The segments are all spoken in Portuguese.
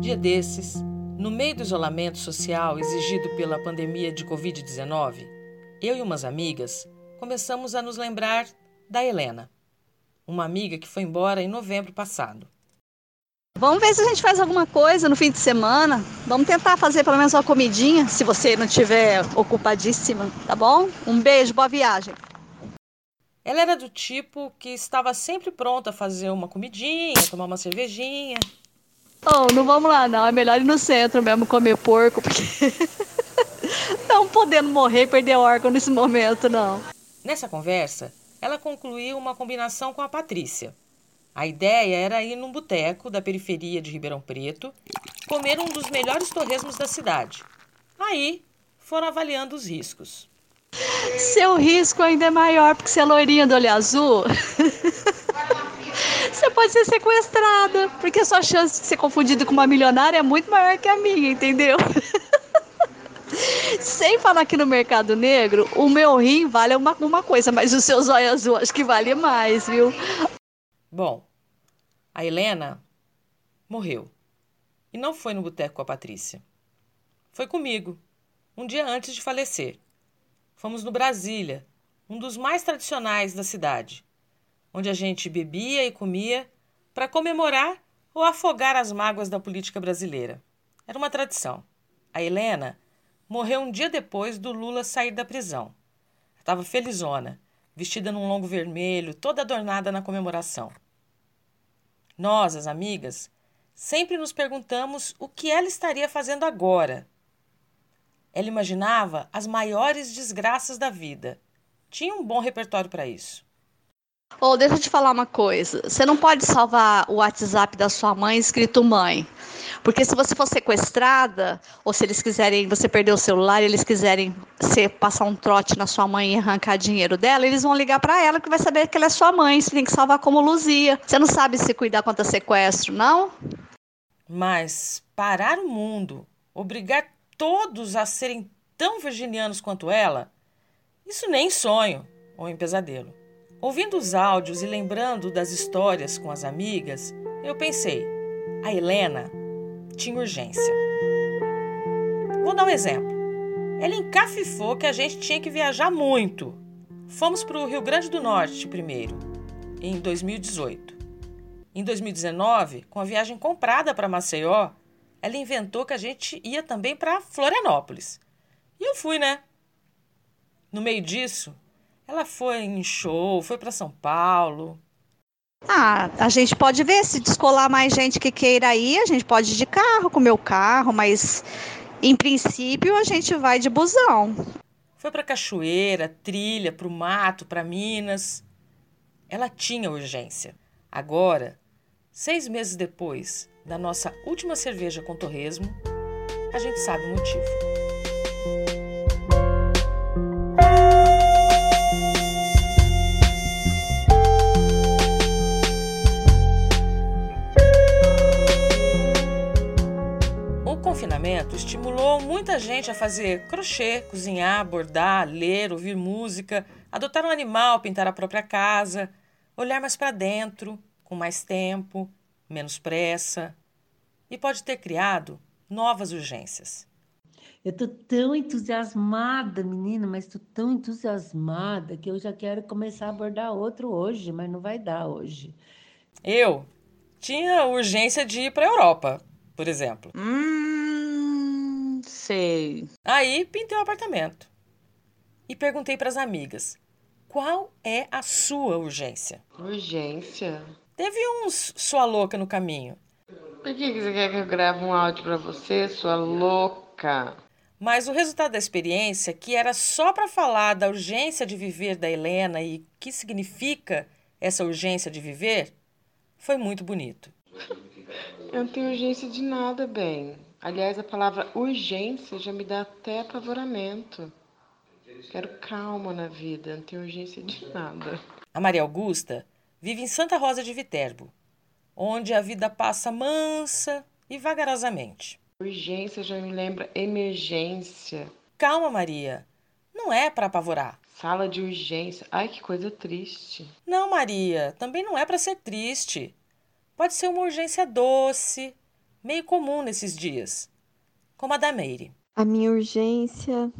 Dia desses, no meio do isolamento social exigido pela pandemia de Covid-19, eu e umas amigas começamos a nos lembrar da Helena, uma amiga que foi embora em novembro passado. Vamos ver se a gente faz alguma coisa no fim de semana. Vamos tentar fazer pelo menos uma comidinha, se você não estiver ocupadíssima, tá bom? Um beijo, boa viagem. Ela era do tipo que estava sempre pronta a fazer uma comidinha, tomar uma cervejinha. Oh, não vamos lá não, é melhor ir no centro mesmo comer porco, porque não podendo morrer e perder órgão nesse momento, não. Nessa conversa, ela concluiu uma combinação com a Patrícia. A ideia era ir num boteco da periferia de Ribeirão Preto, comer um dos melhores torresmos da cidade. Aí foram avaliando os riscos. Seu risco ainda é maior porque você é loirinha do olho azul. pode ser sequestrada, porque a sua chance de ser confundida com uma milionária é muito maior que a minha, entendeu? Sem falar que no mercado negro, o meu rim vale uma, uma coisa, mas o seu zóio azul acho que vale mais, viu? Bom, a Helena morreu. E não foi no boteco com a Patrícia. Foi comigo, um dia antes de falecer. Fomos no Brasília, um dos mais tradicionais da cidade, onde a gente bebia e comia para comemorar ou afogar as mágoas da política brasileira. Era uma tradição. A Helena morreu um dia depois do Lula sair da prisão. Estava felizona, vestida num longo vermelho, toda adornada na comemoração. Nós, as amigas, sempre nos perguntamos o que ela estaria fazendo agora, ela imaginava as maiores desgraças da vida. Tinha um bom repertório para isso. Oh, deixa eu te falar uma coisa. Você não pode salvar o WhatsApp da sua mãe escrito mãe. Porque se você for sequestrada, ou se eles quiserem, você perder o celular, eles quiserem passar um trote na sua mãe e arrancar dinheiro dela, eles vão ligar para ela que vai saber que ela é sua mãe. Você tem que salvar como Luzia. Você não sabe se cuidar contra sequestro, não? Mas parar o mundo, obrigar todos a serem tão virginianos quanto ela? Isso nem em sonho ou em pesadelo. Ouvindo os áudios e lembrando das histórias com as amigas, eu pensei: a Helena tinha urgência. Vou dar um exemplo. Ela encafifou que a gente tinha que viajar muito. Fomos para o Rio Grande do Norte primeiro, em 2018. Em 2019, com a viagem comprada para Maceió, ela inventou que a gente ia também para Florianópolis. E eu fui, né? No meio disso, ela foi em show, foi para São Paulo. Ah, a gente pode ver se descolar mais gente que queira ir, a gente pode ir de carro, com o meu carro, mas em princípio a gente vai de busão. Foi para cachoeira, trilha, para o mato, para Minas. Ela tinha urgência. Agora, seis meses depois, da nossa última cerveja com torresmo, a gente sabe o motivo. Muita gente a fazer crochê, cozinhar, bordar, ler, ouvir música, adotar um animal, pintar a própria casa, olhar mais para dentro, com mais tempo, menos pressa, e pode ter criado novas urgências. Eu tô tão entusiasmada, menina, mas tô tão entusiasmada que eu já quero começar a abordar outro hoje, mas não vai dar hoje. Eu tinha urgência de ir para a Europa, por exemplo. Hum, sei. Aí pintei o um apartamento e perguntei para as amigas: qual é a sua urgência? Urgência? Teve uns sua louca no caminho. Por que você quer que eu grave um áudio para você, sua louca? Mas o resultado da experiência, que era só para falar da urgência de viver da Helena e o que significa essa urgência de viver, foi muito bonito. Eu não tenho urgência de nada, bem. Aliás, a palavra urgência já me dá até apavoramento. Quero calma na vida, não tenho urgência de nada. A Maria Augusta vive em Santa Rosa de Viterbo, onde a vida passa mansa e vagarosamente. Urgência já me lembra emergência. Calma, Maria. Não é para apavorar. Sala de urgência. Ai, que coisa triste. Não, Maria, também não é para ser triste. Pode ser uma urgência doce, meio comum nesses dias, como a da Meire. A minha urgência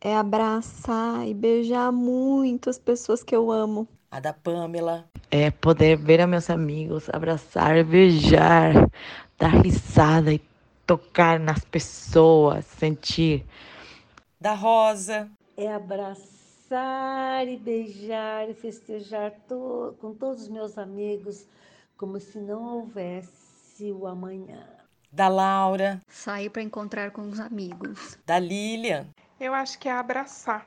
é abraçar e beijar muito as pessoas que eu amo. A da Pamela. É poder ver a meus amigos, abraçar, beijar, dar risada e tocar nas pessoas, sentir. Da Rosa. É abraçar e beijar e festejar to com todos os meus amigos como se não houvesse o amanhã. Da Laura. Sair para encontrar com os amigos. Da Lilian. Eu acho que é abraçar.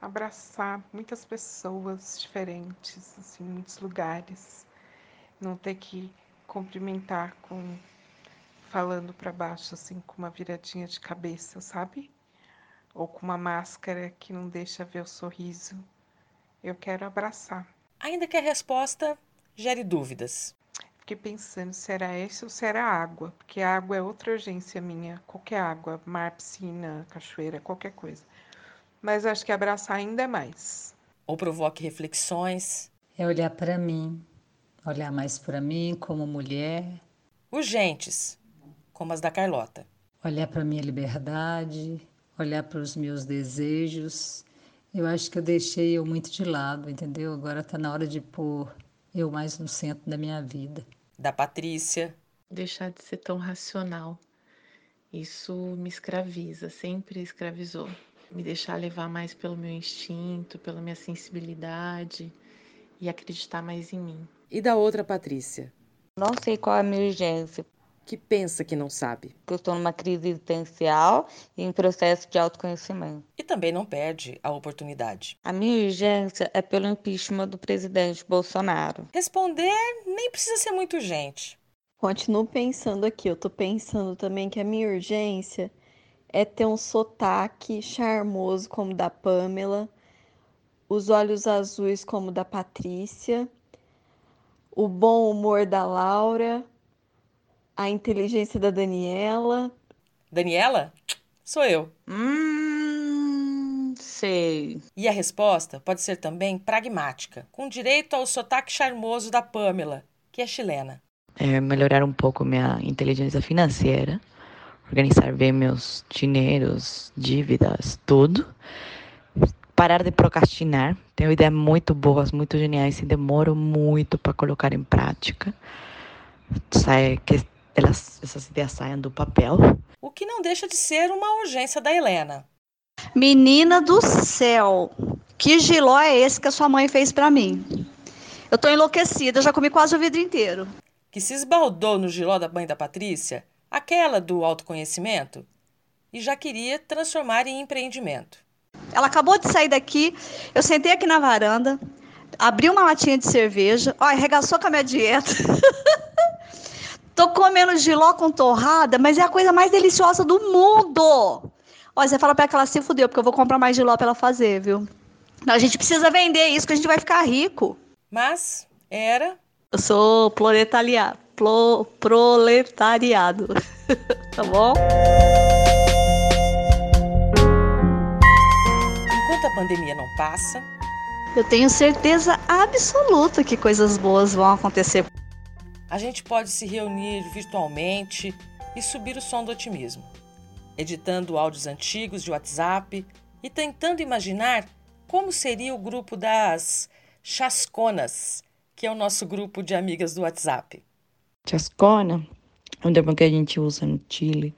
Abraçar muitas pessoas diferentes, assim, muitos lugares. Não ter que cumprimentar com falando para baixo assim com uma viradinha de cabeça, sabe? Ou com uma máscara que não deixa ver o sorriso. Eu quero abraçar. Ainda que a resposta gere dúvidas. Fiquei pensando, será esse ou será água? Porque a água é outra urgência minha. Qualquer água, mar, piscina, cachoeira, qualquer coisa. Mas acho que abraçar ainda é mais. Ou provoque reflexões. É olhar para mim, olhar mais para mim como mulher. Urgentes, como as da Carlota. Olhar para minha liberdade, olhar para os meus desejos. Eu acho que eu deixei eu muito de lado, entendeu? Agora está na hora de pôr eu mais no centro da minha vida. Da Patrícia. Deixar de ser tão racional. Isso me escraviza, sempre escravizou. Me deixar levar mais pelo meu instinto, pela minha sensibilidade e acreditar mais em mim. E da outra Patrícia. Não sei qual é a minha urgência. Que pensa que não sabe. Eu estou numa crise existencial e em processo de autoconhecimento. E também não perde a oportunidade. A minha urgência é pelo impeachment do presidente Bolsonaro. Responder nem precisa ser muito urgente. Continuo pensando aqui, eu tô pensando também que a minha urgência é ter um sotaque charmoso como o da Pamela, os olhos azuis como o da Patrícia, o bom humor da Laura, a inteligência da Daniela. Daniela? Sou eu. Hum, sei. E a resposta pode ser também pragmática, com direito ao sotaque charmoso da Pamela, que é chilena. É melhorar um pouco minha inteligência financeira, organizar bem meus dinheiros, dívidas, tudo. Parar de procrastinar. Tenho ideias muito boas, muito geniais e demoro muito para colocar em prática. Sai que elas, essas ideias saiam do papel. O que não deixa de ser uma urgência da Helena. Menina do céu, que giló é esse que a sua mãe fez para mim? Eu tô enlouquecida, já comi quase o vidro inteiro. Que se esbaldou no giló da mãe da Patrícia, aquela do autoconhecimento, e já queria transformar em empreendimento. Ela acabou de sair daqui, eu sentei aqui na varanda, abri uma latinha de cerveja, ó, arregaçou com a minha dieta. Tô comendo giló com torrada, mas é a coisa mais deliciosa do mundo. Ó, você fala pra que ela se fudeu, porque eu vou comprar mais giló pra ela fazer, viu? A gente precisa vender isso, que a gente vai ficar rico. Mas era. Eu sou proletariado. Pro, proletariado. tá bom? Enquanto a pandemia não passa. Eu tenho certeza absoluta que coisas boas vão acontecer. A gente pode se reunir virtualmente e subir o som do otimismo, editando áudios antigos de WhatsApp e tentando imaginar como seria o grupo das Chasconas, que é o nosso grupo de amigas do WhatsApp. Chascona é um termo que a gente usa no Chile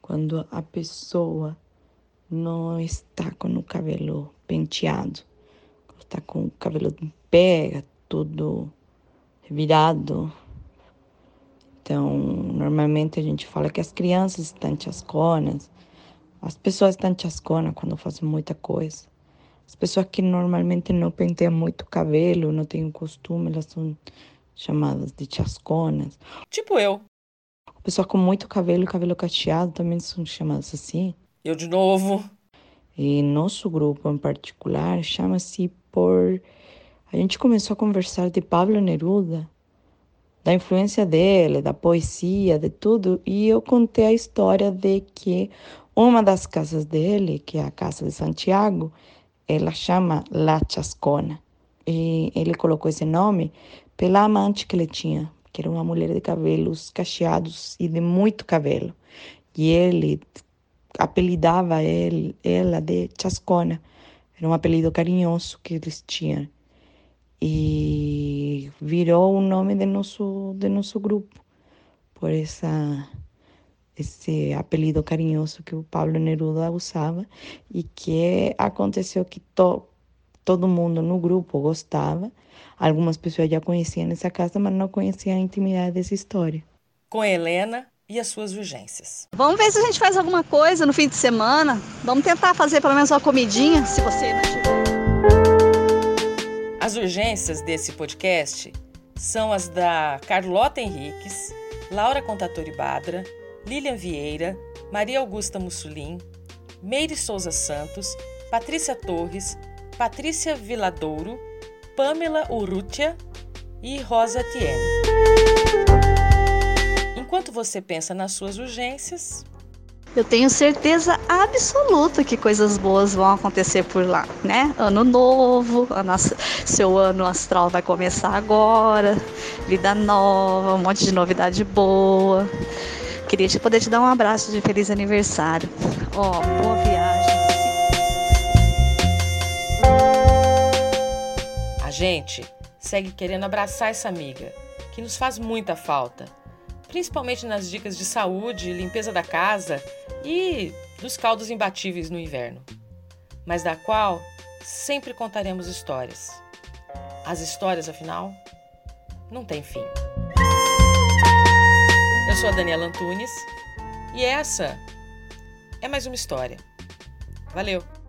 quando a pessoa não está com o cabelo penteado, está com o cabelo em pé, tudo virado. Então, normalmente a gente fala que as crianças estão chasconas, as pessoas estão chasconas quando fazem muita coisa. As pessoas que normalmente não penteiam muito o cabelo, não têm o costume, elas são chamadas de chasconas. Tipo eu. Pessoas com muito cabelo e cabelo cacheado também são chamadas assim. Eu de novo. E nosso grupo em particular chama-se por. A gente começou a conversar de Pablo Neruda, da influência dele, da poesia, de tudo, e eu contei a história de que uma das casas dele, que é a casa de Santiago, ela chama La Chascona. E ele colocou esse nome pela amante que ele tinha, que era uma mulher de cabelos cacheados e de muito cabelo. E ele apelidava ele, ela de Chascona. Era um apelido carinhoso que eles tinham. E virou o nome de nosso, de nosso grupo, por essa, esse apelido carinhoso que o Pablo Neruda usava e que aconteceu que to, todo mundo no grupo gostava. Algumas pessoas já conheciam essa casa, mas não conheciam a intimidade dessa história. Com Helena e as suas urgências. Vamos ver se a gente faz alguma coisa no fim de semana. Vamos tentar fazer pelo menos uma comidinha, se você não tiver. As urgências desse podcast são as da Carlota Henriques, Laura Contatori Badra, Lilian Vieira, Maria Augusta Mussolin, Meire Souza Santos, Patrícia Torres, Patrícia Viladouro, Pamela Urrutia e Rosa Tiene. Enquanto você pensa nas suas urgências, eu tenho certeza absoluta que coisas boas vão acontecer por lá, né? Ano novo, nossa, seu ano astral vai começar agora, vida nova, um monte de novidade boa. Queria te poder te dar um abraço de feliz aniversário. Ó, oh, boa viagem. A gente segue querendo abraçar essa amiga, que nos faz muita falta principalmente nas dicas de saúde, limpeza da casa e dos caldos imbatíveis no inverno, mas da qual sempre contaremos histórias. As histórias, afinal, não têm fim. Eu sou a Daniela Antunes e essa é mais uma história. Valeu!